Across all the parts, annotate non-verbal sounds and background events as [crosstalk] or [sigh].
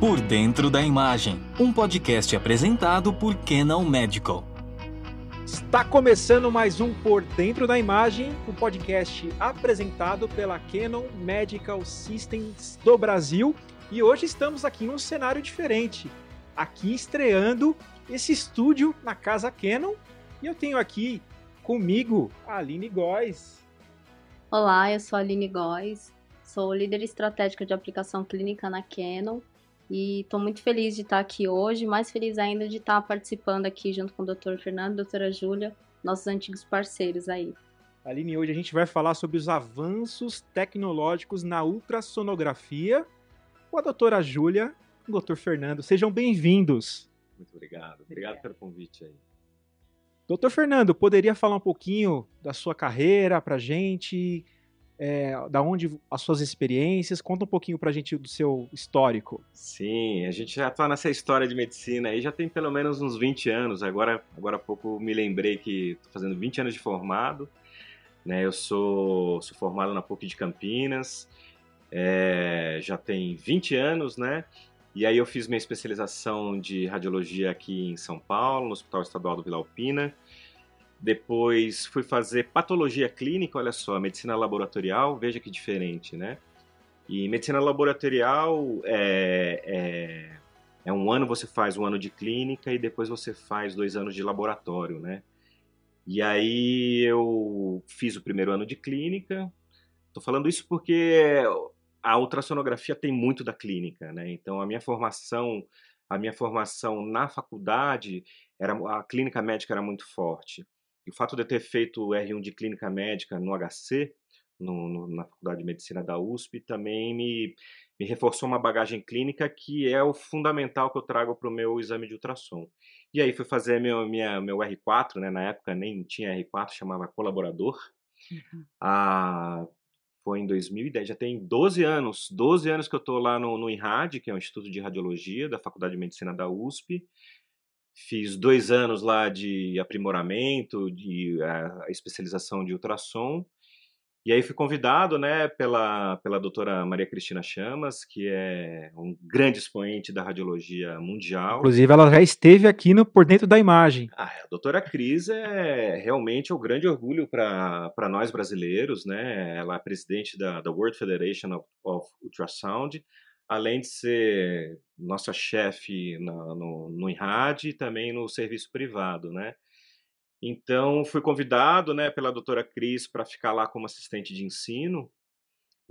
Por Dentro da Imagem, um podcast apresentado por Canon Medical. Está começando mais um Por Dentro da Imagem, um podcast apresentado pela Canon Medical Systems do Brasil. E hoje estamos aqui em um cenário diferente. Aqui estreando esse estúdio na casa Canon. E eu tenho aqui comigo a Aline Góes. Olá, eu sou a Aline Góes, sou líder estratégica de aplicação clínica na Canon e estou muito feliz de estar aqui hoje, mais feliz ainda de estar participando aqui junto com o Dr. Fernando e a doutora Júlia, nossos antigos parceiros aí. Aline, hoje a gente vai falar sobre os avanços tecnológicos na ultrassonografia com a doutora Júlia e o Dr. Fernando. Sejam bem-vindos. Muito obrigado. Obrigado pelo convite aí. Doutor Fernando, poderia falar um pouquinho da sua carreira para gente, é, da onde as suas experiências? Conta um pouquinho para a gente do seu histórico. Sim, a gente já está nessa história de medicina aí já tem pelo menos uns 20 anos. Agora, agora há pouco me lembrei que estou fazendo 20 anos de formado. Né? Eu sou, sou formado na PUC de Campinas, é, já tem 20 anos, né? E aí eu fiz minha especialização de radiologia aqui em São Paulo, no Hospital Estadual do Vila Alpina. Depois fui fazer patologia clínica, olha só, medicina laboratorial, veja que diferente, né? E medicina laboratorial é, é, é, um ano você faz um ano de clínica e depois você faz dois anos de laboratório, né? E aí eu fiz o primeiro ano de clínica. Tô falando isso porque a ultrassonografia tem muito da clínica, né? Então a minha formação, a minha formação na faculdade era a clínica médica era muito forte. E o fato de eu ter feito o R1 de clínica médica no HC, no, no, na Faculdade de Medicina da USP, também me, me reforçou uma bagagem clínica que é o fundamental que eu trago para o meu exame de ultrassom. E aí fui fazer meu, minha, meu R4, né? na época nem tinha R4, chamava colaborador. Uhum. Ah, foi em 2010, já tem 12 anos, 12 anos que eu estou lá no, no INRAD, que é o Instituto de Radiologia da Faculdade de Medicina da USP. Fiz dois anos lá de aprimoramento, de a, a especialização de ultrassom. E aí fui convidado, né, pela, pela doutora Maria Cristina Chamas, que é um grande expoente da radiologia mundial. Inclusive, ela já esteve aqui no Por Dentro da Imagem. Ah, a doutora Cris é realmente um grande orgulho para nós brasileiros, né? Ela é presidente da, da World Federation of, of Ultrasound, além de ser nossa chefe no, no INRAD e também no serviço privado, né? Então, fui convidado né, pela doutora Cris para ficar lá como assistente de ensino.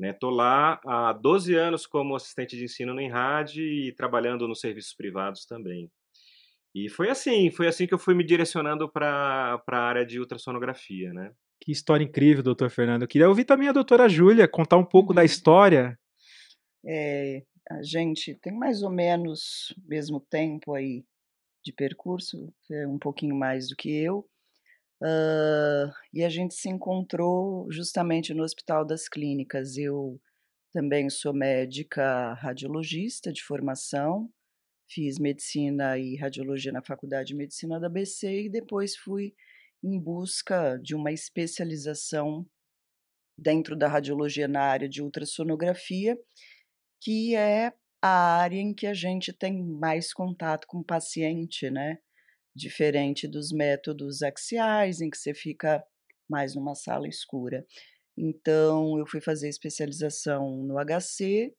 Estou né? lá há 12 anos como assistente de ensino no INRAD e trabalhando nos serviços privados também. E foi assim, foi assim que eu fui me direcionando para a área de ultrassonografia, né? Que história incrível, doutor Fernando. Eu queria ouvir também a doutora Júlia contar um pouco da uhum. história. É, a gente tem mais ou menos o mesmo tempo aí de percurso, é um pouquinho mais do que eu. Uh, e a gente se encontrou justamente no Hospital das Clínicas. Eu também sou médica radiologista de formação, fiz medicina e radiologia na Faculdade de Medicina da BC e depois fui em busca de uma especialização dentro da radiologia na área de ultrassonografia, que é a área em que a gente tem mais contato com o paciente, né? diferente dos métodos axiais, em que você fica mais numa sala escura. Então, eu fui fazer especialização no HC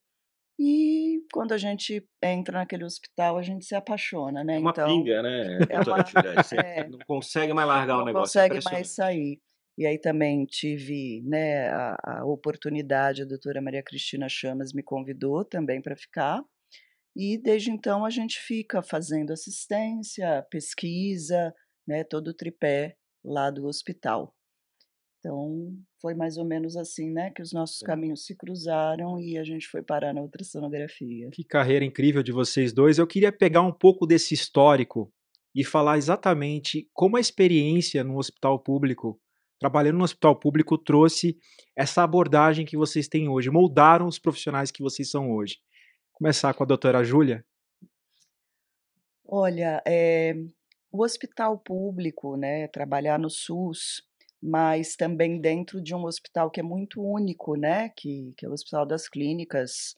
e quando a gente entra naquele hospital, a gente se apaixona, né? É uma então, pinga, né? É uma, Você é, não consegue mais largar o negócio. Não consegue mais sair. E aí também tive né, a, a oportunidade, a doutora Maria Cristina Chamas me convidou também para ficar. E desde então a gente fica fazendo assistência, pesquisa, né, todo o tripé lá do hospital. Então, foi mais ou menos assim, né, que os nossos caminhos se cruzaram e a gente foi parar na ultrassonografia. Que carreira incrível de vocês dois. Eu queria pegar um pouco desse histórico e falar exatamente como a experiência no hospital público, trabalhando no hospital público, trouxe essa abordagem que vocês têm hoje, moldaram os profissionais que vocês são hoje. Começar com a doutora Júlia. Olha, é, o hospital público, né, trabalhar no SUS, mas também dentro de um hospital que é muito único, né, que, que é o Hospital das Clínicas,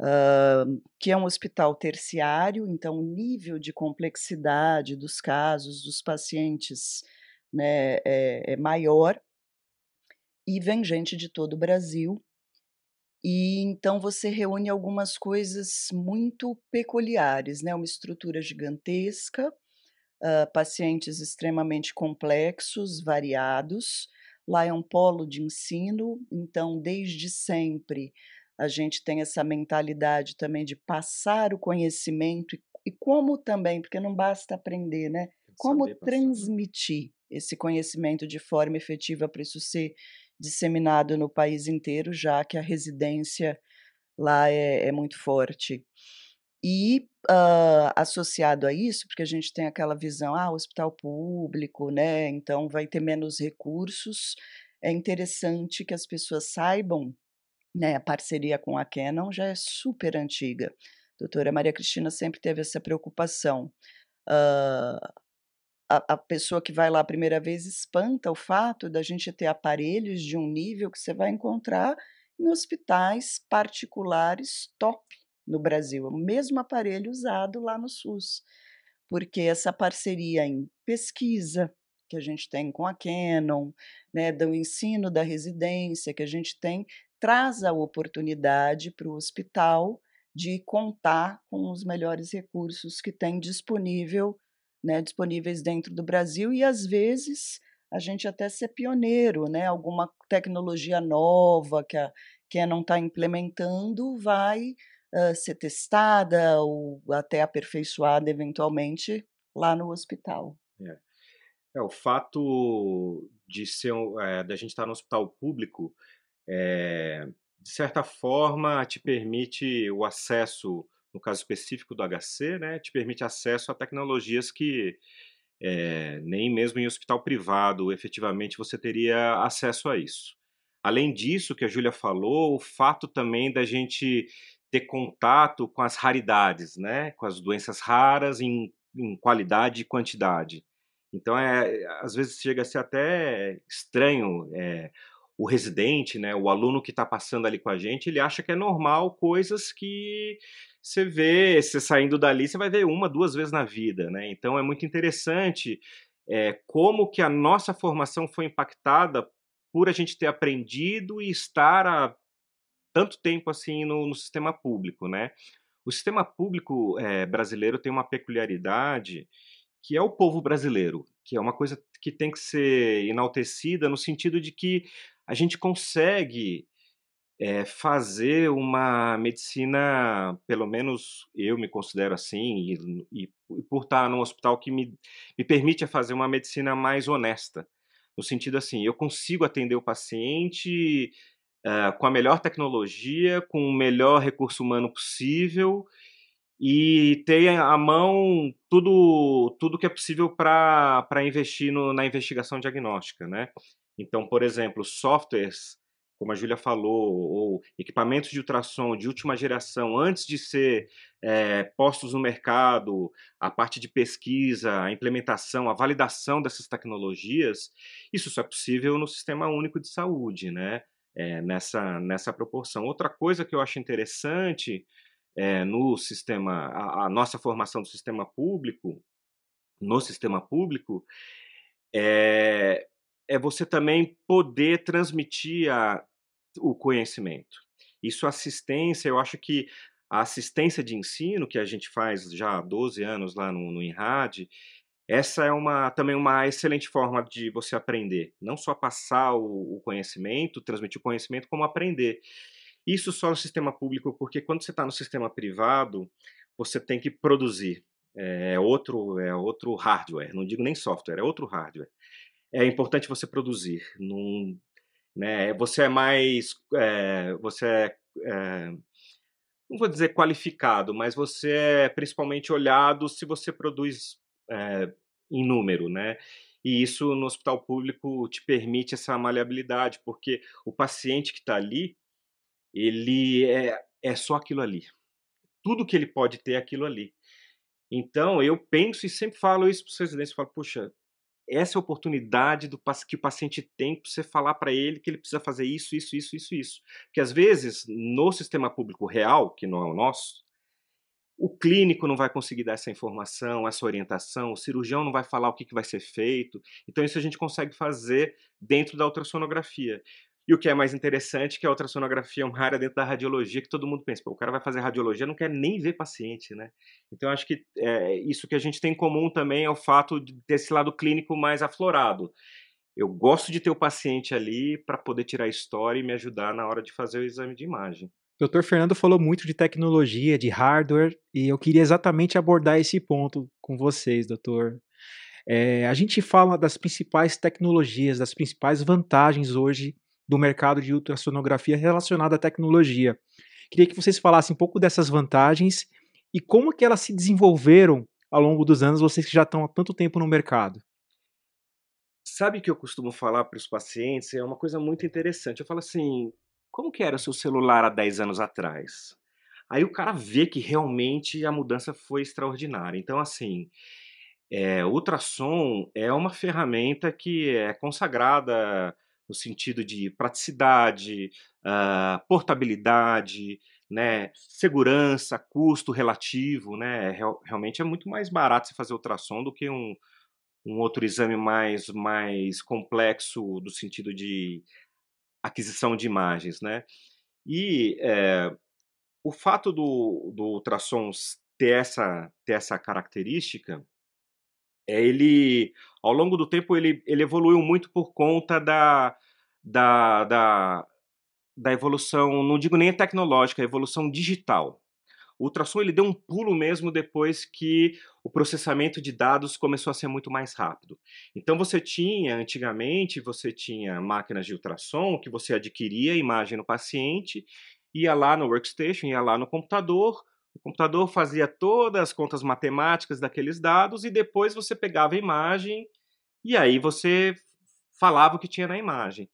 uh, que é um hospital terciário, então o nível de complexidade dos casos dos pacientes né, é, é maior, e vem gente de todo o Brasil. E então você reúne algumas coisas muito peculiares, né? Uma estrutura gigantesca, uh, pacientes extremamente complexos, variados. Lá é um polo de ensino, então desde sempre a gente tem essa mentalidade também de passar o conhecimento e, e como também, porque não basta aprender, né? Como né? transmitir esse conhecimento de forma efetiva para isso ser disseminado no país inteiro, já que a residência lá é, é muito forte. E uh, associado a isso, porque a gente tem aquela visão, ah, hospital público, né? Então vai ter menos recursos. É interessante que as pessoas saibam né, a parceria com a Canon já é super antiga. A doutora Maria Cristina sempre teve essa preocupação. Uh, a, a, pessoa que vai lá a primeira vez espanta o fato da gente ter aparelhos de um nível que você vai encontrar em hospitais particulares top no Brasil. É o mesmo aparelho usado lá no SUS. Porque essa parceria em pesquisa, que a gente tem com a Canon, né, do ensino da residência que a gente tem, traz a oportunidade para o hospital de contar com os melhores recursos que tem disponível, né, disponíveis dentro do Brasil e às vezes a gente até ser pioneiro, né, alguma tecnologia nova que a que não está implementando vai uh, ser testada ou até aperfeiçoada eventualmente lá no hospital. É, é o fato de ser é, da gente estar no hospital público é, de certa forma, te permite o acesso, no caso específico do HC, né, te permite acesso a tecnologias que é, nem mesmo em hospital privado efetivamente você teria acesso a isso. Além disso, que a Júlia falou, o fato também da gente ter contato com as raridades, né, com as doenças raras em, em qualidade e quantidade. Então, é, às vezes chega a ser até estranho é, o residente, né, o aluno que está passando ali com a gente, ele acha que é normal coisas que você vê, você saindo dali, você vai ver uma, duas vezes na vida, né? Então é muito interessante é, como que a nossa formação foi impactada por a gente ter aprendido e estar há tanto tempo assim no, no sistema público, né? O sistema público é, brasileiro tem uma peculiaridade que é o povo brasileiro, que é uma coisa que tem que ser enaltecida no sentido de que a gente consegue é, fazer uma medicina, pelo menos eu me considero assim, e, e, por estar num hospital que me, me permite fazer uma medicina mais honesta. No sentido assim, eu consigo atender o paciente uh, com a melhor tecnologia, com o melhor recurso humano possível e ter à mão tudo tudo que é possível para investir no, na investigação diagnóstica, né? Então, por exemplo, softwares, como a Júlia falou, ou equipamentos de ultrassom de última geração, antes de ser é, postos no mercado, a parte de pesquisa, a implementação, a validação dessas tecnologias, isso só é possível no Sistema Único de Saúde, né? É, nessa, nessa proporção. Outra coisa que eu acho interessante é, no sistema, a, a nossa formação do sistema público, no sistema público, é, é você também poder transmitir a, o conhecimento. Isso, assistência, eu acho que a assistência de ensino que a gente faz já há 12 anos lá no, no INRAD, essa é uma, também uma excelente forma de você aprender. Não só passar o, o conhecimento, transmitir o conhecimento, como aprender. Isso só no sistema público, porque quando você está no sistema privado, você tem que produzir. É outro, é outro hardware, não digo nem software, é outro hardware é importante você produzir. Num, né, você é mais. É, você é, é, não vou dizer qualificado, mas você é principalmente olhado se você produz é, em número, né? E isso no hospital público te permite essa maleabilidade, porque o paciente que está ali, ele é, é só aquilo ali. Tudo que ele pode ter é aquilo ali. Então, eu penso e sempre falo isso para os residentes, falo, puxa, essa é a oportunidade do, que o paciente tem para você falar para ele que ele precisa fazer isso, isso, isso, isso, isso. Porque às vezes, no sistema público real, que não é o nosso, o clínico não vai conseguir dar essa informação, essa orientação, o cirurgião não vai falar o que, que vai ser feito. Então, isso a gente consegue fazer dentro da ultrassonografia. E o que é mais interessante é que a ultrassonografia é uma área dentro da radiologia que todo mundo pensa, o cara vai fazer radiologia, não quer nem ver paciente, né? Então acho que é, isso que a gente tem em comum também é o fato de ter esse lado clínico mais aflorado. Eu gosto de ter o paciente ali para poder tirar a história e me ajudar na hora de fazer o exame de imagem. O Dr. Fernando falou muito de tecnologia, de hardware, e eu queria exatamente abordar esse ponto com vocês, doutor. É, a gente fala das principais tecnologias, das principais vantagens hoje do mercado de ultrassonografia relacionado à tecnologia. Queria que vocês falassem um pouco dessas vantagens e como que elas se desenvolveram ao longo dos anos, vocês que já estão há tanto tempo no mercado. Sabe que eu costumo falar para os pacientes? É uma coisa muito interessante. Eu falo assim: como que era o seu celular há 10 anos atrás? Aí o cara vê que realmente a mudança foi extraordinária. Então, assim, é, ultrassom é uma ferramenta que é consagrada no sentido de praticidade, uh, portabilidade, né, segurança, custo relativo, né, real, realmente é muito mais barato você fazer ultrassom do que um, um outro exame mais, mais complexo do sentido de aquisição de imagens, né. E é, o fato do, do ultrassom ter essa, ter essa característica ele, ao longo do tempo, ele, ele evoluiu muito por conta da, da, da, da evolução, não digo nem tecnológica, a evolução digital. O ultrassom ele deu um pulo mesmo depois que o processamento de dados começou a ser muito mais rápido. Então você tinha, antigamente, você tinha máquinas de ultrassom que você adquiria a imagem no paciente, ia lá no workstation, ia lá no computador, o computador fazia todas as contas matemáticas daqueles dados e depois você pegava a imagem e aí você falava o que tinha na imagem.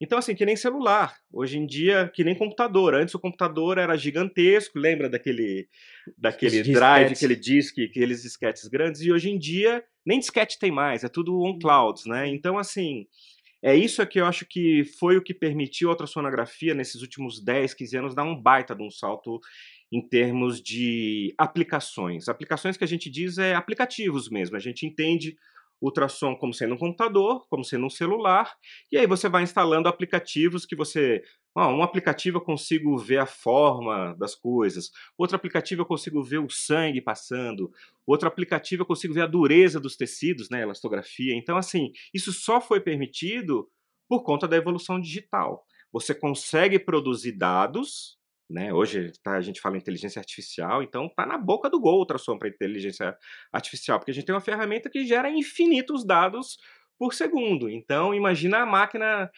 Então, assim, que nem celular. Hoje em dia, que nem computador. Antes o computador era gigantesco, lembra daquele, daquele drive, aquele disco, aqueles disquetes grandes, e hoje em dia nem disquete tem mais, é tudo on clouds, né? Então, assim, é isso que eu acho que foi o que permitiu a ultrassonografia nesses últimos 10, 15 anos dar um baita de um salto em termos de aplicações. Aplicações que a gente diz é aplicativos mesmo. A gente entende ultrassom como sendo um computador, como sendo um celular, e aí você vai instalando aplicativos que você. Um aplicativo eu consigo ver a forma das coisas, outro aplicativo eu consigo ver o sangue passando, outro aplicativo eu consigo ver a dureza dos tecidos, né, elastografia. Então, assim, isso só foi permitido por conta da evolução digital. Você consegue produzir dados né? Hoje tá, a gente fala inteligência artificial, então tá na boca do gol o ultrassom para inteligência artificial, porque a gente tem uma ferramenta que gera infinitos dados por segundo. Então imagina a máquina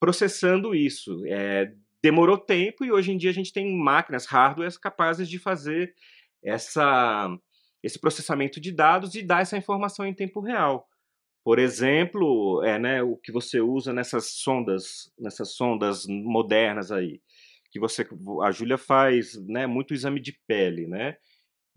processando isso. É, demorou tempo e hoje em dia a gente tem máquinas, hardwares capazes de fazer essa, esse processamento de dados e dar essa informação em tempo real. Por exemplo, é, né, o que você usa nessas sondas, nessas sondas modernas aí que você a Júlia faz, né, muito exame de pele, né?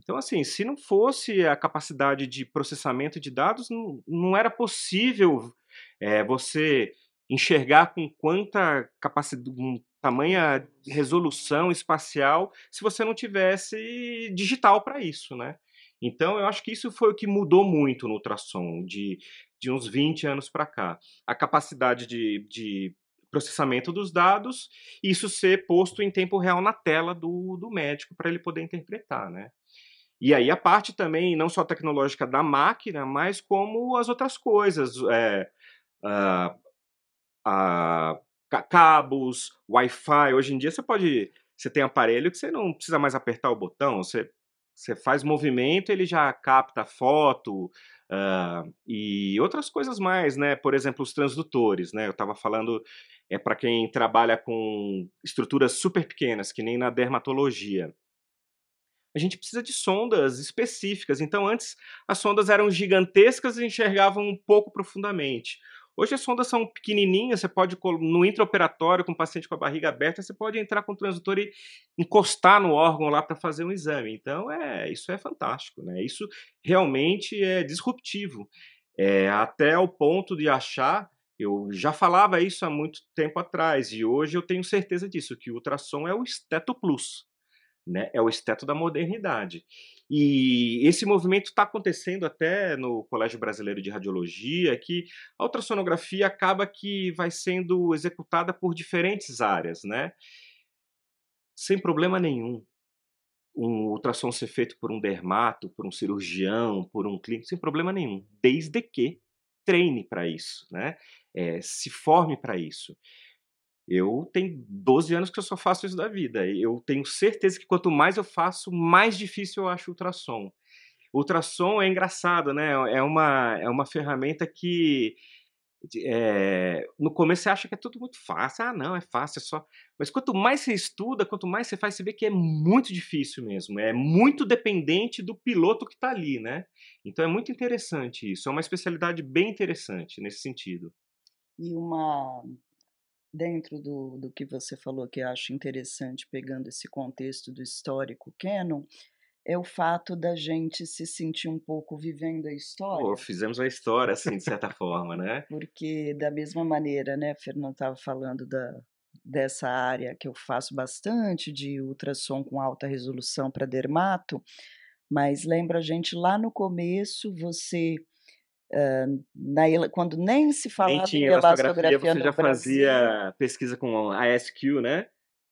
Então, assim, se não fosse a capacidade de processamento de dados, não, não era possível é, você enxergar com quanta capacidade, com tamanha resolução espacial, se você não tivesse digital para isso, né? Então, eu acho que isso foi o que mudou muito no ultrassom, de, de uns 20 anos para cá. A capacidade de, de processamento dos dados, isso ser posto em tempo real na tela do, do médico para ele poder interpretar, né? E aí a parte também, não só tecnológica da máquina, mas como as outras coisas, é, uh, uh, cabos, Wi-Fi. Hoje em dia você pode, você tem aparelho que você não precisa mais apertar o botão, você, você faz movimento, ele já capta foto, Uh, e outras coisas mais, né? Por exemplo, os transdutores, né? Eu estava falando é para quem trabalha com estruturas super pequenas, que nem na dermatologia. A gente precisa de sondas específicas. Então, antes as sondas eram gigantescas e enxergavam um pouco profundamente. Hoje as sondas são pequenininhas, você pode, no intraoperatório, com o paciente com a barriga aberta, você pode entrar com o transdutor e encostar no órgão lá para fazer um exame. Então, é, isso é fantástico, né? Isso realmente é disruptivo. É, até o ponto de achar, eu já falava isso há muito tempo atrás, e hoje eu tenho certeza disso, que o ultrassom é o esteto plus, né? é o esteto da modernidade. E esse movimento está acontecendo até no Colégio Brasileiro de Radiologia, que a ultrassonografia acaba que vai sendo executada por diferentes áreas, né? Sem problema nenhum um ultrassom ser feito por um dermato, por um cirurgião, por um clínico, sem problema nenhum, desde que treine para isso, né? É, se forme para isso. Eu tenho 12 anos que eu só faço isso da vida. Eu tenho certeza que quanto mais eu faço, mais difícil eu acho o ultrassom. O ultrassom é engraçado, né? É uma, é uma ferramenta que é, no começo você acha que é tudo muito fácil. Ah, não, é fácil, é só. Mas quanto mais você estuda, quanto mais você faz, você vê que é muito difícil mesmo. É muito dependente do piloto que está ali, né? Então é muito interessante isso. É uma especialidade bem interessante nesse sentido. E uma. Dentro do, do que você falou que eu acho interessante, pegando esse contexto do histórico Canon, é o fato da gente se sentir um pouco vivendo a história. Pô, fizemos a história, assim, de certa forma, né? Porque, da mesma maneira, né, Fernando estava falando da, dessa área que eu faço bastante, de ultrassom com alta resolução para dermato, mas lembra a gente lá no começo, você. Uh, na, quando nem se falava nem tinha em elastografia, você já Brasil, fazia pesquisa com a SQ, né?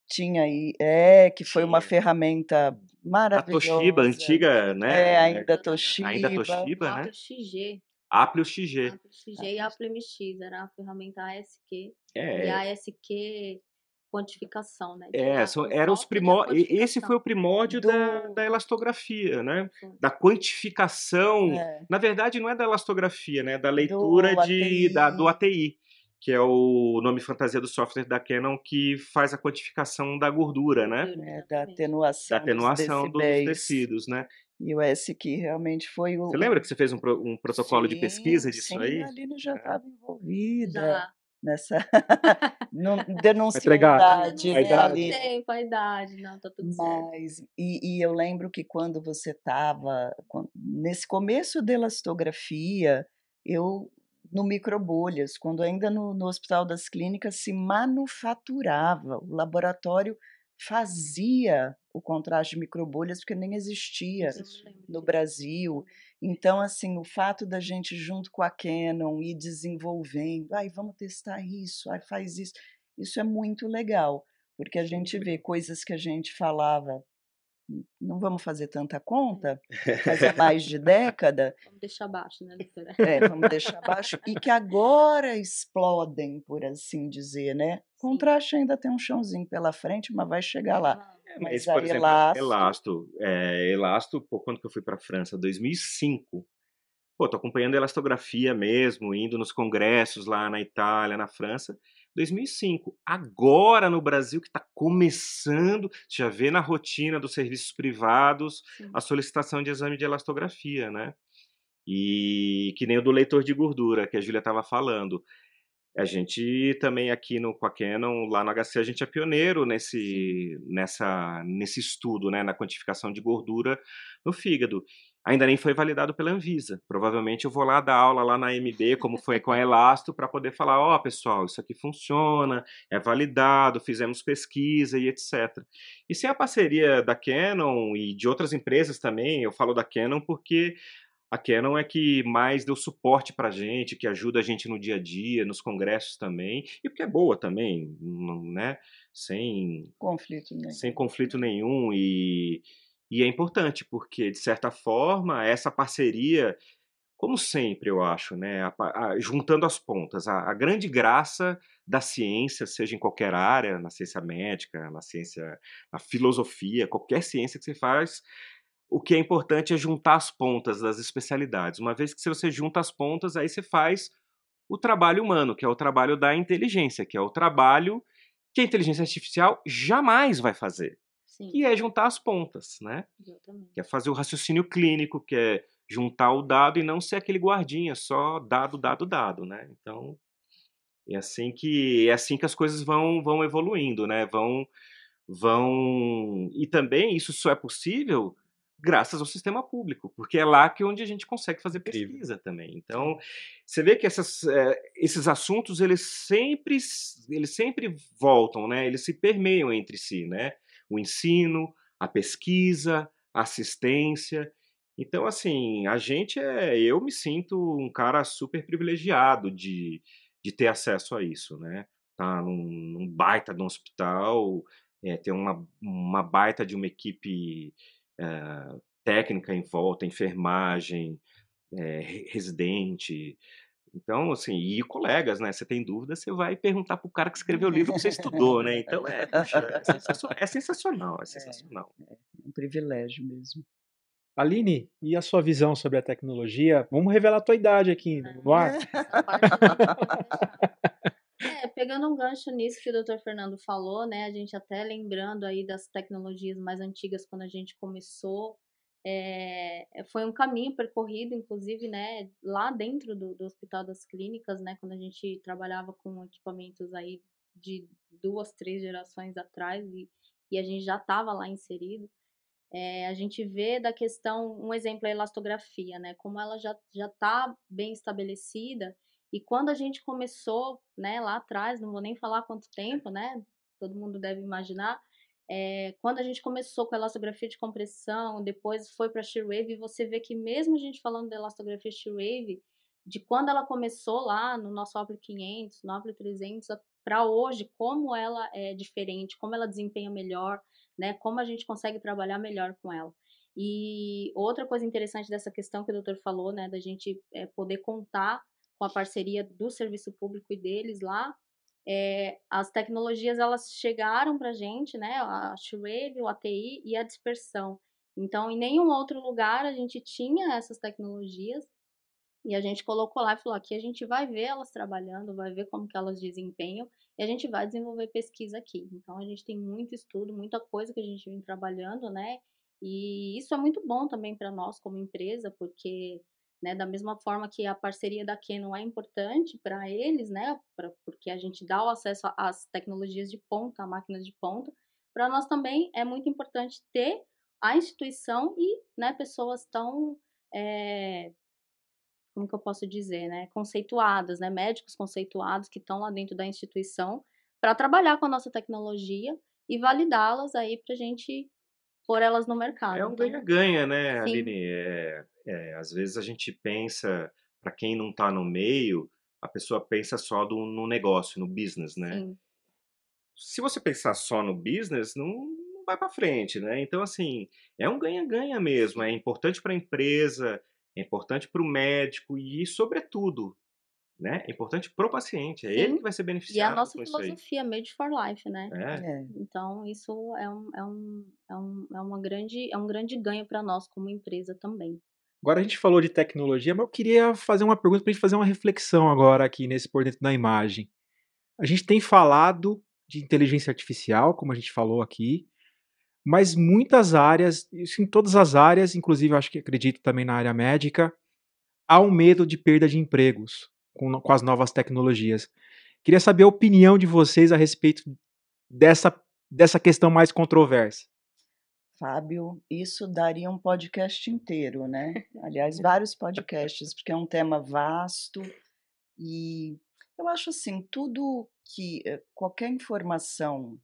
Tinha aí, é, que foi uma ferramenta maravilhosa. A Toshiba, antiga, né? É, ainda Toshiba. Ainda Toshiba, né? XG. Aplio XG. Aplio XG e Aplio MX, era a ferramenta ASQ. É. E a ASQ quantificação, né? É, são, era os primórdios. Esse foi o primórdio do... da, da elastografia, né? Da quantificação. É. Na verdade, não é da elastografia, né? Da leitura do de, ATI. Da, do ATI que é o nome fantasia do software da Canon que faz a quantificação da gordura, né? É, da atenuação, da atenuação dos, dos, tecidos, né? E o S que realmente foi o. Você lembra que você fez um, um protocolo sim, de pesquisa disso sim, aí? A Aline já estava é. envolvida. Já. Nessa [laughs] denunciar a idade? Tempo, a idade, não, tá tudo Mas, certo. E, e eu lembro que quando você estava, nesse começo da elastografia, eu no microbolhas, quando ainda no, no Hospital das Clínicas se manufaturava, o laboratório fazia o contraste de microbolhas porque nem existia no Brasil. Então, assim, o fato da gente junto com a Canon ir desenvolvendo, ai, vamos testar isso, ai, faz isso, isso é muito legal, porque a gente vê coisas que a gente falava não vamos fazer tanta conta, mas há mais de [laughs] década. Vamos deixar abaixo, né, doutora? É, vamos deixar abaixo. E que agora explodem, por assim dizer, né? Sim. Contraste ainda tem um chãozinho pela frente, mas vai chegar lá. É, mas, por exemplo, Elasto... Elasto, é, Elasto pô, quando que eu fui para a França? 2005. Pô, tô acompanhando a elastografia mesmo, indo nos congressos lá na Itália, na França. 2005. Agora no Brasil que está começando, já vê na rotina dos serviços privados Sim. a solicitação de exame de elastografia, né? E que nem o do leitor de gordura que a Júlia estava falando. A gente também aqui no com a Canon, lá no HC, a gente é pioneiro nesse, nessa, nesse estudo, né, na quantificação de gordura no fígado ainda nem foi validado pela Anvisa. Provavelmente eu vou lá dar aula lá na MB, como foi com a Elasto, para poder falar, ó, oh, pessoal, isso aqui funciona, é validado, fizemos pesquisa e etc. E sem a parceria da Canon e de outras empresas também, eu falo da Canon porque a Canon é que mais deu suporte para a gente, que ajuda a gente no dia a dia, nos congressos também, e porque é boa também, né? Sem conflito nenhum. Sem conflito nenhum e e é importante, porque, de certa forma, essa parceria, como sempre, eu acho, né, a, a, juntando as pontas, a, a, grande graça da ciência, seja em qualquer área, na ciência médica, na ciência, na filosofia, qualquer ciência que você faz, o que é importante é juntar as pontas das especialidades. Uma vez que você junta as pontas, aí você faz o trabalho humano, que é o trabalho da inteligência, que é o trabalho que a inteligência artificial jamais vai fazer. Sim. que é juntar as pontas, né? Exatamente. Que é fazer o raciocínio clínico, que é juntar o dado e não ser aquele guardinha, só dado, dado, dado, né? Então, é assim que é assim que as coisas vão vão evoluindo, né? Vão vão e também isso só é possível graças ao sistema público, porque é lá que onde a gente consegue fazer pesquisa também. Então, você vê que essas, é, esses assuntos eles sempre eles sempre voltam, né? Eles se permeiam entre si, né? O ensino, a pesquisa, a assistência. Então, assim, a gente é, eu me sinto um cara super privilegiado de, de ter acesso a isso, né? Tá num, num baita de um hospital, é, ter uma, uma baita de uma equipe é, técnica em volta, enfermagem, é, residente. Então, assim, e colegas, né? Você tem dúvida, você vai perguntar para o cara que escreveu o livro que você estudou, né? Então, é, puxa, é, sensacional, é sensacional, [laughs] é sensacional. É, é um privilégio mesmo. Aline, e a sua visão sobre a tecnologia? Vamos revelar a tua idade aqui no ar. [laughs] Pegando um gancho nisso que o Dr. Fernando falou, né? A gente até lembrando aí das tecnologias mais antigas quando a gente começou, é, foi um caminho percorrido, inclusive, né, lá dentro do, do, Hospital das Clínicas, né, quando a gente trabalhava com equipamentos aí de duas, três gerações atrás e, e a gente já estava lá inserido. É, a gente vê da questão, um exemplo a elastografia, né, como ela já está bem estabelecida e quando a gente começou, né, lá atrás, não vou nem falar quanto tempo, né, todo mundo deve imaginar, é, quando a gente começou com a elastografia de compressão, depois foi para shear-wave, você vê que mesmo a gente falando da elastografia shear-wave, de quando ela começou lá no nosso Apple 500, no Apple 300, para hoje, como ela é diferente, como ela desempenha melhor, né, como a gente consegue trabalhar melhor com ela. E outra coisa interessante dessa questão que o doutor falou, né, da gente é, poder contar com a parceria do serviço público e deles lá, é, as tecnologias elas chegaram para a gente, né, a Shwave, o ATI e a dispersão. Então, em nenhum outro lugar a gente tinha essas tecnologias e a gente colocou lá e falou, aqui a gente vai ver elas trabalhando, vai ver como que elas desempenham e a gente vai desenvolver pesquisa aqui. Então, a gente tem muito estudo, muita coisa que a gente vem trabalhando, né, e isso é muito bom também para nós como empresa, porque né? Da mesma forma que a parceria da Canon é importante para eles, né? Pra, porque a gente dá o acesso às tecnologias de ponta, a máquinas de ponta. Para nós também é muito importante ter a instituição e né, pessoas tão. É, como que eu posso dizer, né? Conceituadas, né? Médicos conceituados que estão lá dentro da instituição para trabalhar com a nossa tecnologia e validá-las aí para a gente pôr elas no mercado. É um então ganha-ganha, né, Sim. Aline? É, é, às vezes a gente pensa, para quem não está no meio, a pessoa pensa só do, no negócio, no business, né? Sim. Se você pensar só no business, não, não vai para frente, né? Então, assim, é um ganha-ganha mesmo. É importante para a empresa, é importante para o médico e, sobretudo, né? É importante pro paciente, é Sim. ele que vai ser beneficiado. E a nossa filosofia, Made for Life, né? É. é. Então, isso é um, é, um, é, um, é, uma grande, é um grande ganho para nós como empresa também. Agora a gente falou de tecnologia, mas eu queria fazer uma pergunta para a gente fazer uma reflexão agora aqui nesse por dentro da imagem. A gente tem falado de inteligência artificial, como a gente falou aqui, mas muitas áreas, isso em todas as áreas, inclusive acho que acredito também na área médica, há um medo de perda de empregos com, com as novas tecnologias. Queria saber a opinião de vocês a respeito dessa, dessa questão mais controversa. Fábio, isso daria um podcast inteiro, né? Aliás, [laughs] vários podcasts, porque é um tema vasto e eu acho assim, tudo que eh, qualquer informação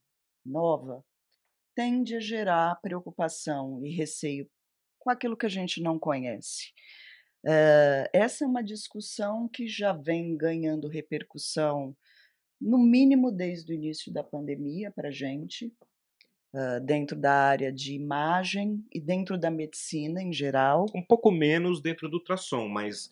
nova tende a gerar preocupação e receio com aquilo que a gente não conhece. Uh, essa é uma discussão que já vem ganhando repercussão, no mínimo desde o início da pandemia, para a gente, uh, dentro da área de imagem e dentro da medicina em geral. Um pouco menos dentro do ultrassom, mas.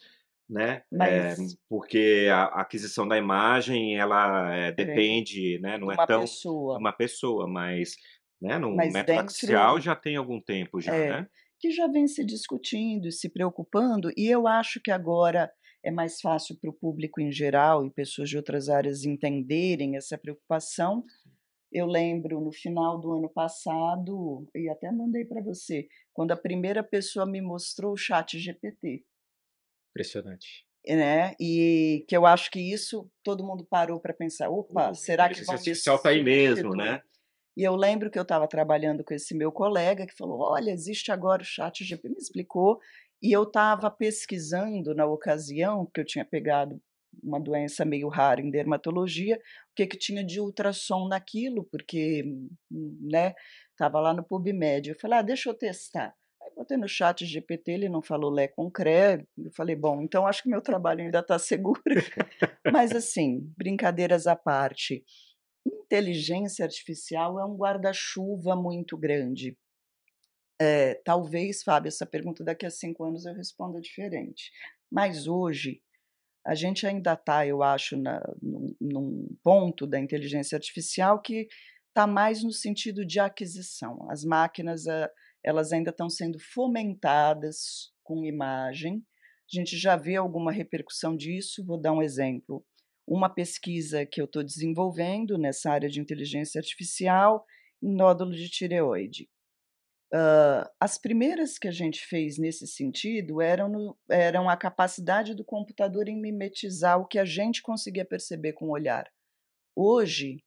Né? Mas, é, porque a aquisição da imagem ela é, depende, é, né? não é uma tão pessoa. uma pessoa, mas né, no mas dentro, axial já tem algum tempo já, é, né? que já vem se discutindo e se preocupando, e eu acho que agora é mais fácil para o público em geral e pessoas de outras áreas entenderem essa preocupação. Eu lembro no final do ano passado, e até mandei para você, quando a primeira pessoa me mostrou o chat GPT. Impressionante. Né? E que eu acho que isso todo mundo parou para pensar: opa, será que vão. Esse está aí mesmo, né? E eu lembro que eu estava trabalhando com esse meu colega que falou: Olha, existe agora o chat GP, me explicou. E eu estava pesquisando na ocasião, que eu tinha pegado uma doença meio rara em dermatologia, o que, que tinha de ultrassom naquilo, porque né, estava lá no PubMed. Eu falei, ah, deixa eu testar. Aí botei no chat GPT, ele não falou Lé com Cré. Eu falei, bom, então acho que meu trabalho ainda está seguro. [laughs] Mas assim, brincadeiras à parte, inteligência artificial é um guarda-chuva muito grande. É, talvez, Fábio, essa pergunta daqui a cinco anos eu responda diferente. Mas hoje, a gente ainda está, eu acho, na, num, num, ponto da inteligência artificial que está mais no sentido de aquisição. As máquinas eh, elas ainda estão sendo fomentadas com imagem. A gente já vê alguma repercussão disso. Vou dar um exemplo. Uma pesquisa que eu estou desenvolvendo nessa área de inteligência artificial em nódulo de tireoide. Uh, as primeiras que a gente fez nesse sentido eram, no, eram a capacidade do computador em mimetizar o que a gente conseguia perceber com o olhar. Hoje,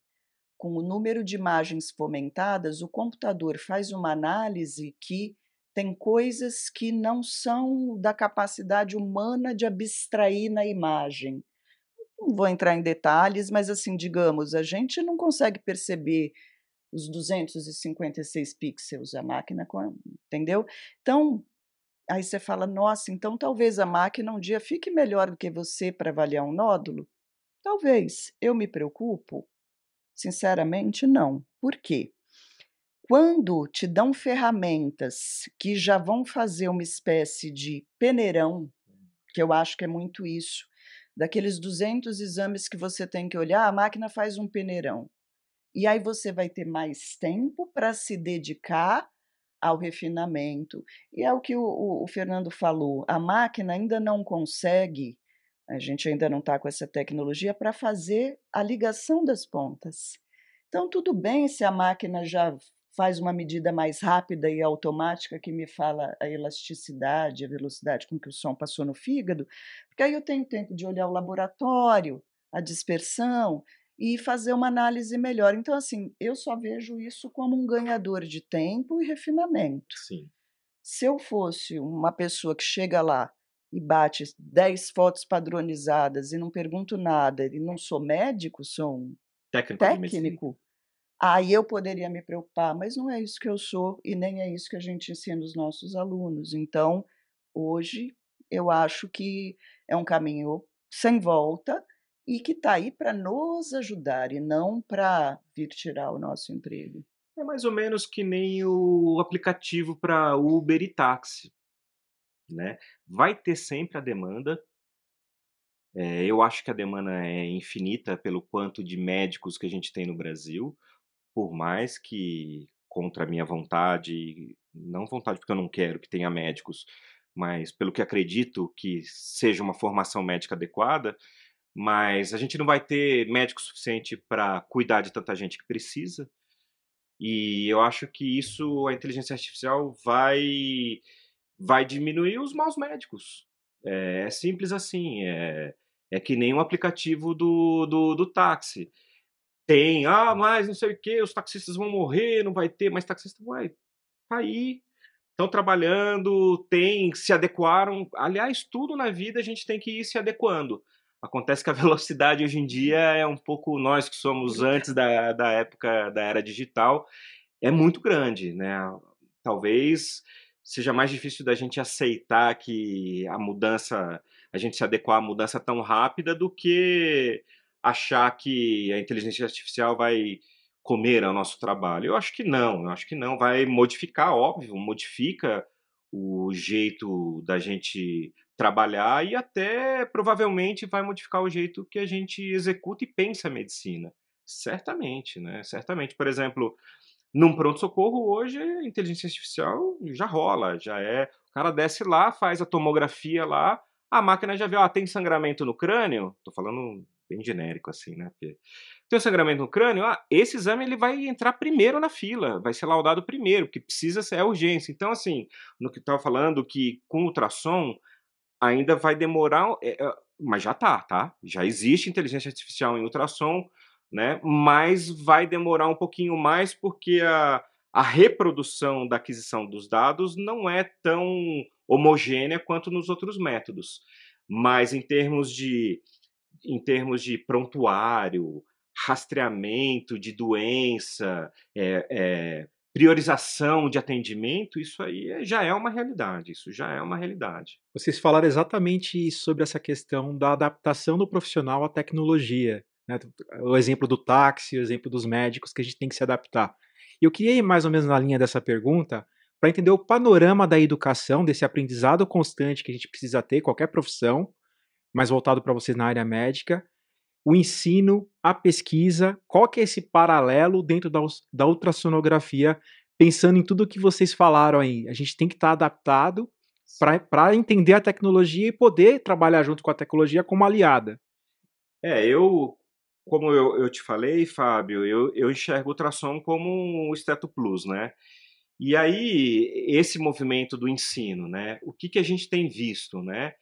com o número de imagens fomentadas, o computador faz uma análise que tem coisas que não são da capacidade humana de abstrair na imagem. Não vou entrar em detalhes, mas assim, digamos, a gente não consegue perceber os 256 pixels, a máquina, entendeu? Então, aí você fala, nossa, então talvez a máquina um dia fique melhor do que você para avaliar um nódulo? Talvez. Eu me preocupo? Sinceramente, não. Por quê? Quando te dão ferramentas que já vão fazer uma espécie de peneirão, que eu acho que é muito isso, daqueles 200 exames que você tem que olhar, a máquina faz um peneirão. E aí você vai ter mais tempo para se dedicar ao refinamento. E é o que o, o, o Fernando falou: a máquina ainda não consegue, a gente ainda não está com essa tecnologia para fazer a ligação das pontas. Então, tudo bem se a máquina já faz uma medida mais rápida e automática que me fala a elasticidade, a velocidade com que o som passou no fígado, porque aí eu tenho tempo de olhar o laboratório, a dispersão, e fazer uma análise melhor. Então, assim, eu só vejo isso como um ganhador de tempo e refinamento. Sim. Se eu fosse uma pessoa que chega lá e bate 10 fotos padronizadas e não pergunto nada, e não sou médico, sou um técnico, técnico aí eu poderia me preocupar, mas não é isso que eu sou e nem é isso que a gente ensina os nossos alunos. Então, hoje, eu acho que é um caminho sem volta e que está aí para nos ajudar e não para vir tirar o nosso emprego. É mais ou menos que nem o aplicativo para Uber e táxi. Né? Vai ter sempre a demanda. É, eu acho que a demanda é infinita pelo quanto de médicos que a gente tem no Brasil, por mais que contra a minha vontade, não vontade porque eu não quero que tenha médicos, mas pelo que acredito que seja uma formação médica adequada, mas a gente não vai ter médico suficiente para cuidar de tanta gente que precisa. E eu acho que isso, a inteligência artificial vai, vai diminuir os maus médicos. É, é simples assim. É, é que nem um aplicativo do, do, do táxi. Tem, ah, mas não sei o que, os taxistas vão morrer, não vai ter, mas taxista vai. Tá aí, estão trabalhando, tem, se adequaram. Aliás, tudo na vida a gente tem que ir se adequando. Acontece que a [laughs] velocidade hoje em dia é um pouco nós que somos antes da, da época da era digital, é muito grande, né? Talvez seja mais difícil da gente aceitar que a mudança, a gente se adequar à mudança tão rápida do que achar que a inteligência artificial vai comer ao nosso trabalho. Eu acho que não, eu acho que não, vai modificar, óbvio, modifica o jeito da gente trabalhar e até provavelmente vai modificar o jeito que a gente executa e pensa a medicina. Certamente, né? Certamente. Por exemplo, num pronto-socorro hoje, a inteligência artificial já rola, já é. O cara desce lá, faz a tomografia lá, a máquina já vê, ó, tem sangramento no crânio. Tô falando bem genérico assim, né? Porque tem um sangramento no crânio, ah, esse exame ele vai entrar primeiro na fila, vai ser laudado primeiro, porque precisa ser a urgência. Então, assim, no que estava falando que com ultrassom ainda vai demorar, é, mas já tá, tá? Já existe inteligência artificial em ultrassom né? Mas vai demorar um pouquinho mais porque a, a reprodução da aquisição dos dados não é tão homogênea quanto nos outros métodos. Mas em termos de, em termos de prontuário, rastreamento de doença, é, é, priorização de atendimento, isso aí é, já é uma realidade, isso já é uma realidade. Vocês falaram exatamente sobre essa questão da adaptação do profissional à tecnologia. Né? O exemplo do táxi, o exemplo dos médicos, que a gente tem que se adaptar. Eu queria ir mais ou menos na linha dessa pergunta, para entender o panorama da educação, desse aprendizado constante que a gente precisa ter, qualquer profissão, mais voltado para vocês na área médica, o ensino, a pesquisa, qual que é esse paralelo dentro da, da ultrassonografia, pensando em tudo que vocês falaram aí. A gente tem que estar tá adaptado para entender a tecnologia e poder trabalhar junto com a tecnologia como aliada. É, eu, como eu, eu te falei, Fábio, eu, eu enxergo o ultrassom como um Esteto Plus, né? E aí, esse movimento do ensino, né? O que, que a gente tem visto, né?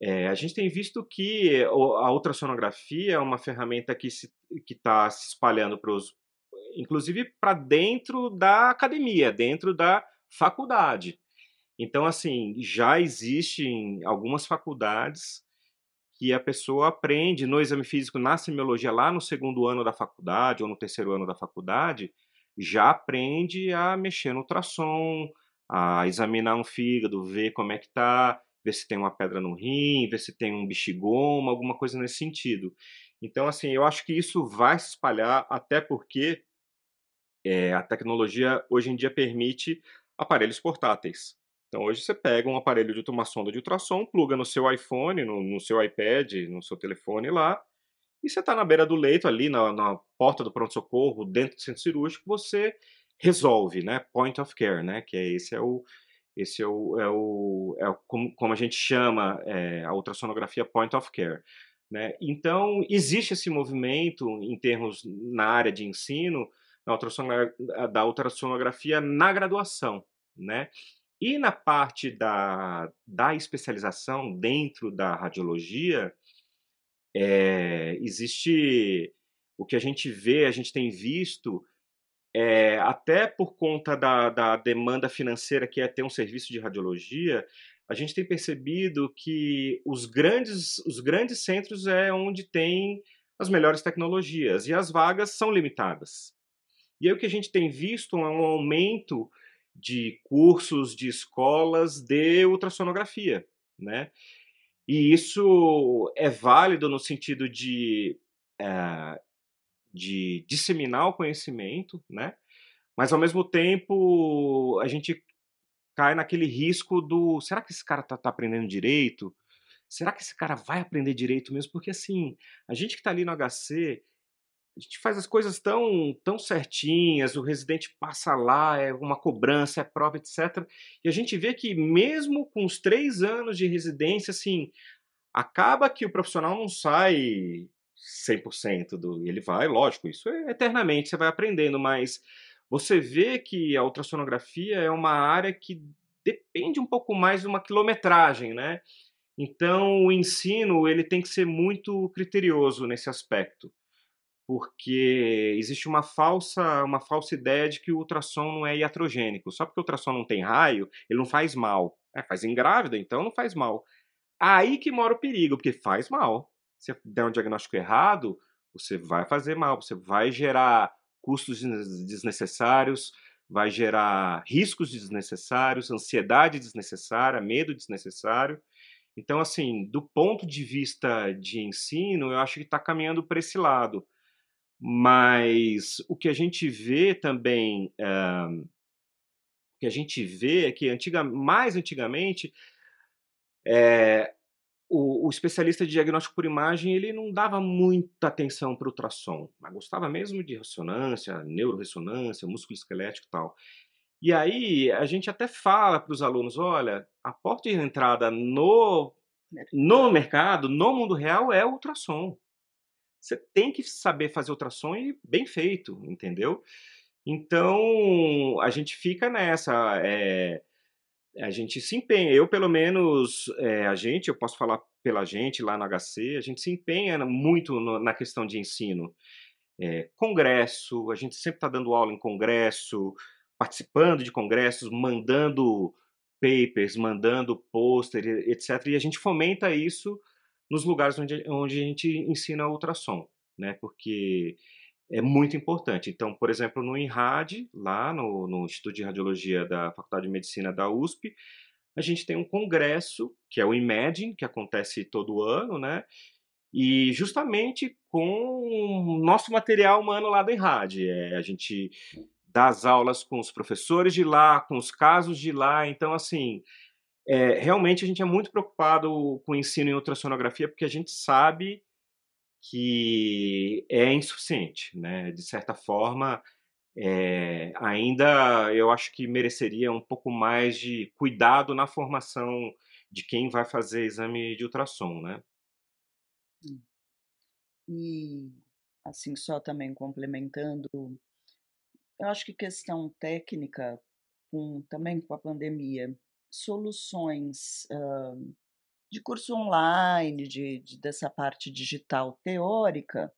É, a gente tem visto que a ultrassonografia é uma ferramenta que está se, se espalhando para os, inclusive para dentro da academia, dentro da faculdade. Então, assim, já existem algumas faculdades que a pessoa aprende no exame físico, na semiologia, lá no segundo ano da faculdade ou no terceiro ano da faculdade, já aprende a mexer no ultrassom, a examinar um fígado, ver como é que está, ver se tem uma pedra no rim, ver se tem um bexigoma, alguma coisa nesse sentido. Então, assim, eu acho que isso vai se espalhar, até porque é, a tecnologia hoje em dia permite aparelhos portáteis. Então, hoje você pega um aparelho de uma sonda de ultrassom, pluga no seu iPhone, no, no seu iPad, no seu telefone lá, e você está na beira do leito, ali na, na porta do pronto-socorro, dentro do centro cirúrgico, você resolve, né? Point of care, né? Que é esse é o, esse é o, é o, é o como, como, a gente chama é, a ultrassonografia point of care. Né? Então, existe esse movimento em termos na área de ensino da ultrassonografia na graduação. Né? E na parte da, da especialização dentro da radiologia, é, existe o que a gente vê, a gente tem visto é, até por conta da, da demanda financeira que é ter um serviço de radiologia, a gente tem percebido que os grandes, os grandes centros é onde tem as melhores tecnologias e as vagas são limitadas. E aí o que a gente tem visto é um aumento de cursos de escolas de ultrassonografia, né? E isso é válido no sentido de é, de disseminar o conhecimento, né? Mas ao mesmo tempo a gente cai naquele risco do será que esse cara tá, tá aprendendo direito? Será que esse cara vai aprender direito mesmo? Porque assim, a gente que está ali no HC, a gente faz as coisas tão, tão certinhas, o residente passa lá, é uma cobrança, é prova, etc. E a gente vê que mesmo com os três anos de residência, assim, acaba que o profissional não sai 100% do. Ele vai, lógico, isso é eternamente, você vai aprendendo, mas você vê que a ultrassonografia é uma área que depende um pouco mais de uma quilometragem, né? Então, o ensino ele tem que ser muito criterioso nesse aspecto, porque existe uma falsa, uma falsa ideia de que o ultrassom não é iatrogênico. Só porque o ultrassom não tem raio, ele não faz mal. É, faz em grávida, então não faz mal. Aí que mora o perigo, porque faz mal você der um diagnóstico errado, você vai fazer mal, você vai gerar custos desnecessários, vai gerar riscos desnecessários, ansiedade desnecessária, medo desnecessário. Então, assim, do ponto de vista de ensino, eu acho que está caminhando para esse lado. Mas o que a gente vê também, uh, o que a gente vê é que antiga, mais antigamente, é, o, o, especialista de diagnóstico por imagem ele não dava muita atenção para o ultrassom, mas gostava mesmo de ressonância, neuroressonância, músculo esquelético e tal. E aí a gente até fala para os alunos, olha, a porta de entrada no, no mercado, no mundo real, é o ultrassom. Você tem que saber fazer ultrassom e bem feito, entendeu? Então a gente fica nessa. É, a gente se empenha, eu pelo menos, é, a gente, eu posso falar pela gente lá no HC, a gente se empenha muito no, na questão de ensino. é, congresso, a gente sempre está dando aula em congresso, participando de congressos, mandando papers, mandando pôster, etc. E a gente fomenta isso nos lugares onde, onde a gente ensina ultrassom, né? Porque é muito importante. Então, por exemplo, no INRAD, lá no, no Instituto de Radiologia da Faculdade de Medicina da USP, a gente tem um congresso, que é o Imagine, que acontece todo ano, né? E justamente com o nosso material humano lá do INRAD. É, a gente dá as aulas com os professores de lá, com os casos de lá. Então, assim, é, realmente a gente é muito preocupado com o ensino em ultrassonografia, porque a gente sabe que é insuficiente, né? De certa forma, é, ainda eu acho que mereceria um pouco mais de cuidado na formação de quem vai fazer exame de ultrassom, né? Hum. E, assim, só também complementando, eu acho que questão técnica, com, também com a pandemia, soluções uh, de curso online, de, de, dessa parte digital teórica,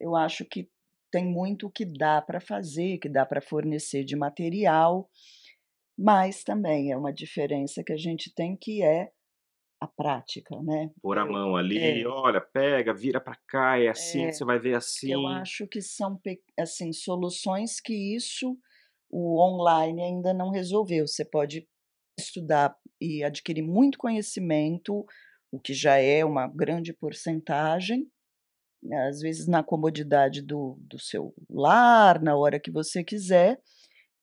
eu acho que tem muito que dá para fazer, que dá para fornecer de material, mas também é uma diferença que a gente tem que é a prática, né? Pôr a mão ali, é, olha, pega, vira para cá, é assim, é, você vai ver assim. Eu acho que são assim soluções que isso o online ainda não resolveu. Você pode estudar e adquirir muito conhecimento, o que já é uma grande porcentagem, às vezes na comodidade do, do seu lar, na hora que você quiser,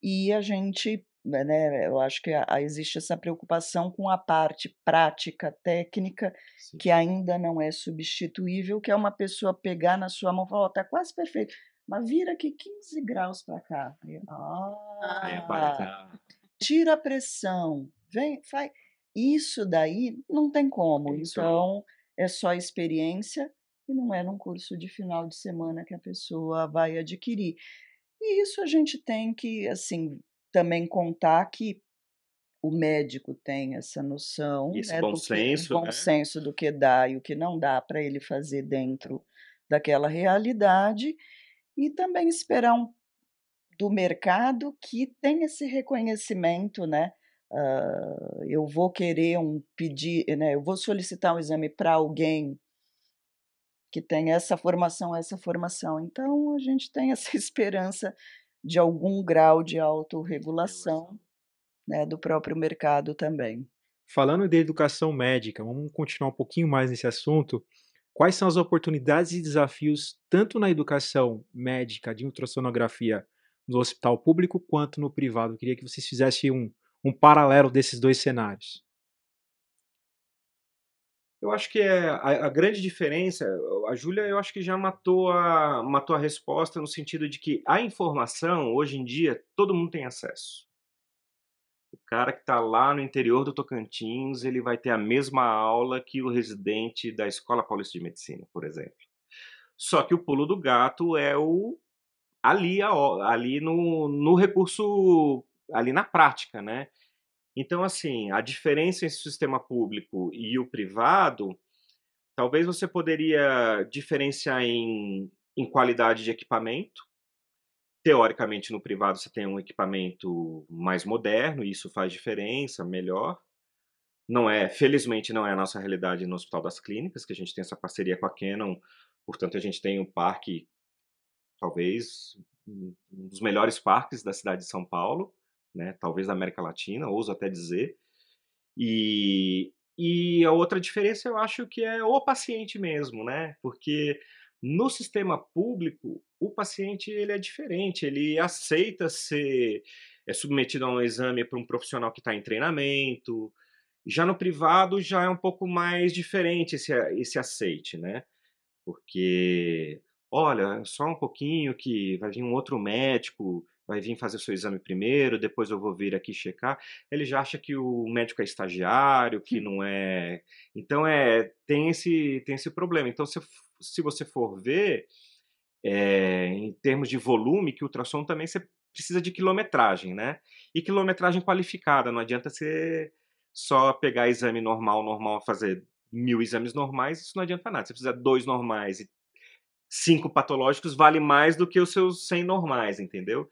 e a gente, né, eu acho que a, a existe essa preocupação com a parte prática, técnica, Sim. que ainda não é substituível, que é uma pessoa pegar na sua mão e falar, oh, tá quase perfeito, mas vira aqui 15 graus para cá. Ah, tira a pressão, vem, faz. Isso daí não tem como. Então, é só experiência e não é num curso de final de semana que a pessoa vai adquirir. E isso a gente tem que, assim, também contar que o médico tem essa noção, Esse né, bom do senso, que, bom né? senso do que dá e o que não dá para ele fazer dentro daquela realidade e também esperar um, do mercado que tem esse reconhecimento, né? Uh, eu vou querer um pedir, né? Eu vou solicitar um exame para alguém que tem essa formação, essa formação. Então a gente tem [laughs] essa esperança de algum grau de autorregulação né, do próprio mercado também. Falando de educação médica, vamos continuar um pouquinho mais nesse assunto. Quais são as oportunidades e desafios tanto na educação médica de ultrassonografia no hospital público quanto no privado? Eu queria que vocês fizessem um, um paralelo desses dois cenários. Eu acho que é a, a, grande diferença, a Júlia, eu acho que já matou a, matou a resposta no sentido de que a informação, hoje em dia, todo mundo tem acesso. O cara que está lá no interior do Tocantins, ele vai ter a mesma aula que o residente da Escola Paulista de Medicina, por exemplo. Só que o pulo do gato é o ali, ali no, no recurso, ali na prática, né? Então, assim, a diferença entre o sistema público e o privado, talvez você poderia diferenciar em, em qualidade de equipamento. Teoricamente, no privado você tem um equipamento mais moderno, e isso faz diferença, melhor. Não é, felizmente, não é a nossa realidade no Hospital das Clínicas, que a gente tem essa parceria com a Canon, portanto, a gente tem um parque, talvez, um dos melhores parques da cidade de São Paulo né? Talvez da América Latina, ouso até dizer. E, e a outra diferença eu acho que é o paciente mesmo, né? Porque no sistema público, o paciente ele é diferente, ele aceita ser é submetido a um exame por um profissional que está em treinamento. Já no privado já é um pouco mais diferente esse, esse aceite, né? Porque, olha, só um pouquinho que vai vir um outro médico vai vir fazer o seu exame primeiro, depois eu vou vir aqui checar. Ele já acha que o médico é estagiário, que não é. Então é tem esse tem esse problema. Então se, se você for ver é, em termos de volume, que o ultrassom também você precisa de quilometragem, né? E quilometragem qualificada. Não adianta você só pegar exame normal, normal, fazer mil exames normais, isso não adianta nada. Você precisa dois normais e cinco patológicos vale mais do que os seus 100 normais, entendeu?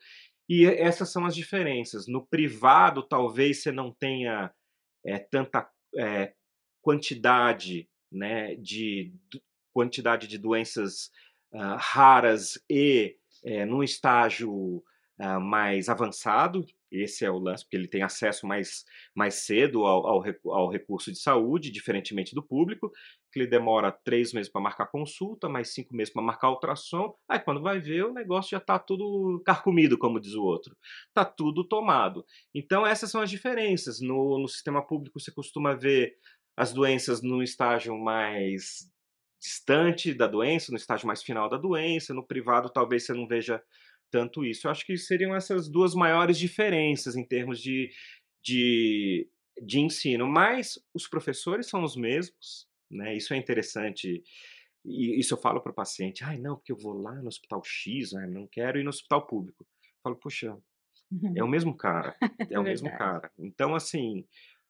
E essas são as diferenças. No privado, talvez você não tenha é, tanta é, quantidade, né, de quantidade de doenças uh, raras e é, num estágio uh, mais avançado, esse é o lance, porque ele tem acesso mais, mais cedo ao, ao, ao recurso de saúde, diferentemente do público, que ele demora três meses para marcar consulta, mais cinco meses para marcar ultrassom. Aí quando vai ver, o negócio já está tudo carcomido, como diz o outro. Está tudo tomado. Então essas são as diferenças. No, no sistema público você costuma ver as doenças no estágio mais distante da doença, no estágio mais final da doença. No privado talvez você não veja tanto isso. Eu acho que seriam essas duas maiores diferenças em termos de, de, de ensino. Mas os professores são os mesmos, né? Isso é interessante. E isso eu falo para o paciente. Ai, não, porque eu vou lá no hospital X, né? não quero ir no hospital público. Eu falo, puxa, é o mesmo cara. [laughs] É o mesmo cara. Então, assim,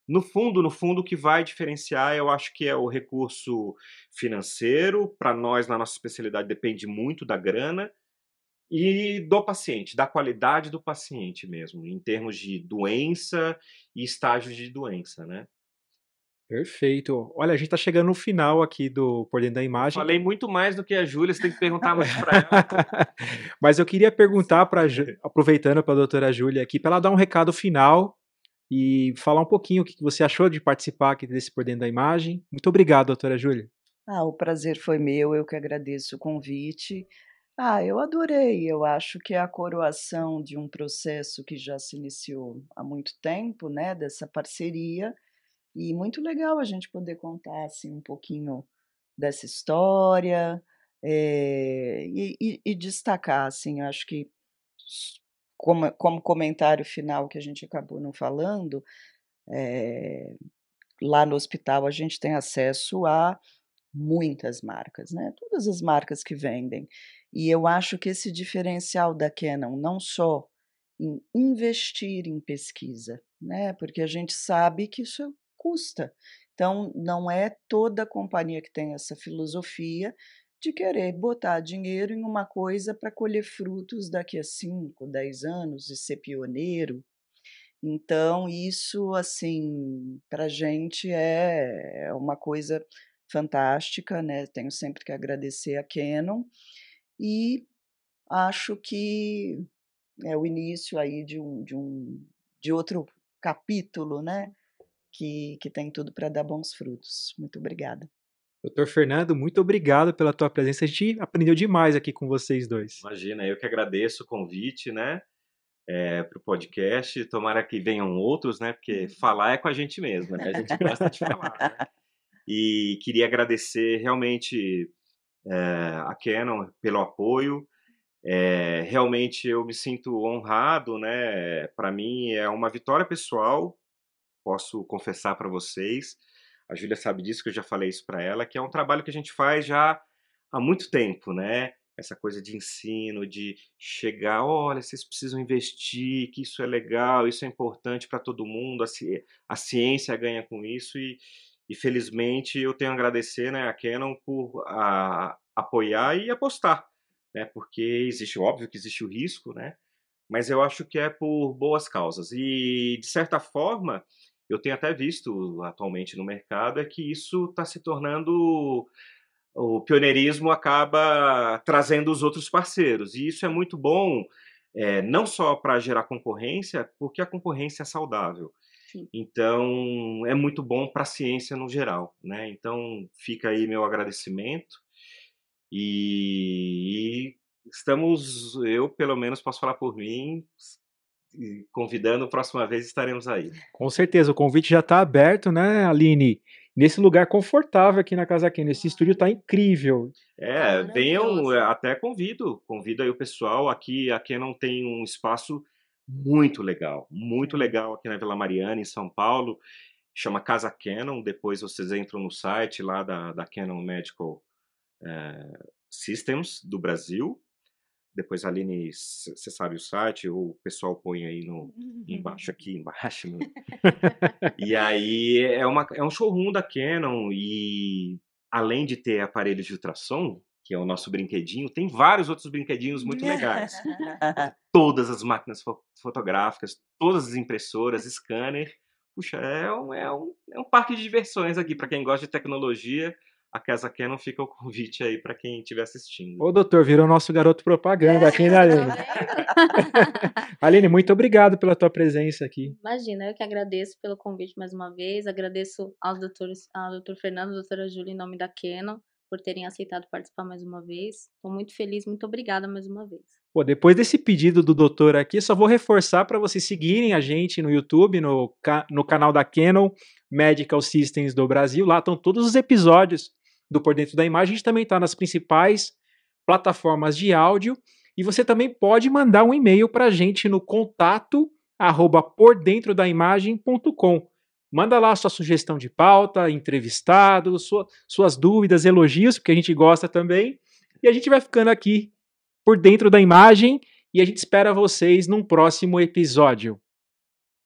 no fundo, no fundo, o que vai diferenciar, eu acho que é o recurso financeiro. Para nós, na nossa especialidade, depende muito da grana e do paciente, da qualidade do paciente mesmo, em termos de doença e estágios de doença, né? Perfeito. Olha, a gente está chegando no final aqui do Por Dentro da Imagem. Falei muito mais do que a Júlia, você tem que perguntar mais para ela. [laughs] Mas eu queria perguntar, para [laughs] aproveitando para a doutora Júlia aqui, para ela dar um recado final e falar um pouquinho o que você achou de participar aqui desse Por Dentro da Imagem. Muito obrigado, doutora Júlia. Ah, o prazer foi meu, eu que agradeço o convite. Ah, eu adorei. Eu acho que é a coroação de um processo que já se iniciou há muito tempo, né, dessa parceria, e muito legal a gente poder contar assim um pouquinho dessa história é, e, e, e, destacar, assim, acho que como, como comentário final que a gente acabou não falando, é, lá no hospital a gente tem acesso a muitas marcas, né? Todas as marcas que vendem. E eu acho que esse diferencial da Canon, não só em investir em pesquisa, né? Porque a gente sabe que isso custa. Então, não é toda companhia que tem essa filosofia de querer botar dinheiro em uma coisa para colher frutos daqui a 5, 10 anos e ser pioneiro. Então, isso, assim, para a gente é, é uma coisa fantástica, né? Tenho sempre que agradecer a Canon e acho que é o início aí de um de, um, de outro capítulo, né? Que, que tem tudo para dar bons frutos. Muito obrigada. Doutor Fernando, muito obrigado pela tua presença. A gente aprendeu demais aqui com vocês dois. Imagina, eu que agradeço o convite, né? É, para o podcast. Tomara que venham outros, né? Porque uhum. falar é com a gente mesmo, né? A gente gosta de [laughs] falar. Né? E queria agradecer realmente a Canon pelo apoio. É, realmente eu me sinto honrado, né? Para mim é uma vitória pessoal, posso confessar para vocês. A Júlia sabe disso, que eu já falei isso para ela, que é um trabalho que a gente faz já há muito tempo, né? Essa coisa de ensino, de chegar, olha, vocês precisam investir, que isso é legal, isso é importante para todo mundo, a, a ciência ganha com isso e, e felizmente eu tenho a agradecer né, a Canon por a, apoiar e apostar, né? Porque existe, óbvio que existe o risco, né? Mas eu acho que é por boas causas. E, de certa forma, eu tenho até visto atualmente no mercado é que isso está se tornando o pioneirismo acaba trazendo os outros parceiros e isso é muito bom é, não só para gerar concorrência porque a concorrência é saudável Sim. então é muito bom para a ciência no geral né então fica aí meu agradecimento e, e estamos, eu pelo menos posso falar por mim, convidando, próxima vez estaremos aí. Com certeza, o convite já está aberto, né, Aline? Nesse lugar confortável aqui na Casa Canon. Esse estúdio está incrível. É, venham, até convido, convido aí o pessoal. Aqui a Canon tem um espaço muito legal, muito legal aqui na Vila Mariana, em São Paulo. Chama Casa Canon. Depois vocês entram no site lá da, da Canon Medical é, Systems do Brasil. Depois, Aline, você sabe o site, o pessoal põe aí no, embaixo, [laughs] aqui embaixo. No... [laughs] e aí é, uma, é um showroom da Canon e além de ter aparelhos de ultrassom, que é o nosso brinquedinho, tem vários outros brinquedinhos muito legais. [laughs] todas as máquinas fo fotográficas, todas as impressoras, scanner. Puxa, é um, é um, é um parque de diversões aqui. Para quem gosta de tecnologia, a Casa Canon fica o convite aí para quem estiver assistindo. Ô, doutor, virou nosso garoto propaganda aqui, né, Aline? [laughs] Aline, muito obrigado pela tua presença aqui. Imagina, eu que agradeço pelo convite mais uma vez, agradeço aos doutores, ao doutor Fernando, doutora Júlia, em nome da Canon, por terem aceitado participar mais uma vez. Estou muito feliz, muito obrigada mais uma vez. Pô, depois desse pedido do doutor aqui, só vou reforçar para vocês seguirem a gente no YouTube, no, no canal da Canon Medical Systems do Brasil. Lá estão todos os episódios do Por Dentro da Imagem. A gente também está nas principais plataformas de áudio. E você também pode mandar um e-mail para a gente no contato arroba pordentrodaimagem.com. Manda lá sua sugestão de pauta, entrevistado, sua, suas dúvidas, elogios, porque a gente gosta também. E a gente vai ficando aqui por dentro da imagem e a gente espera vocês num próximo episódio.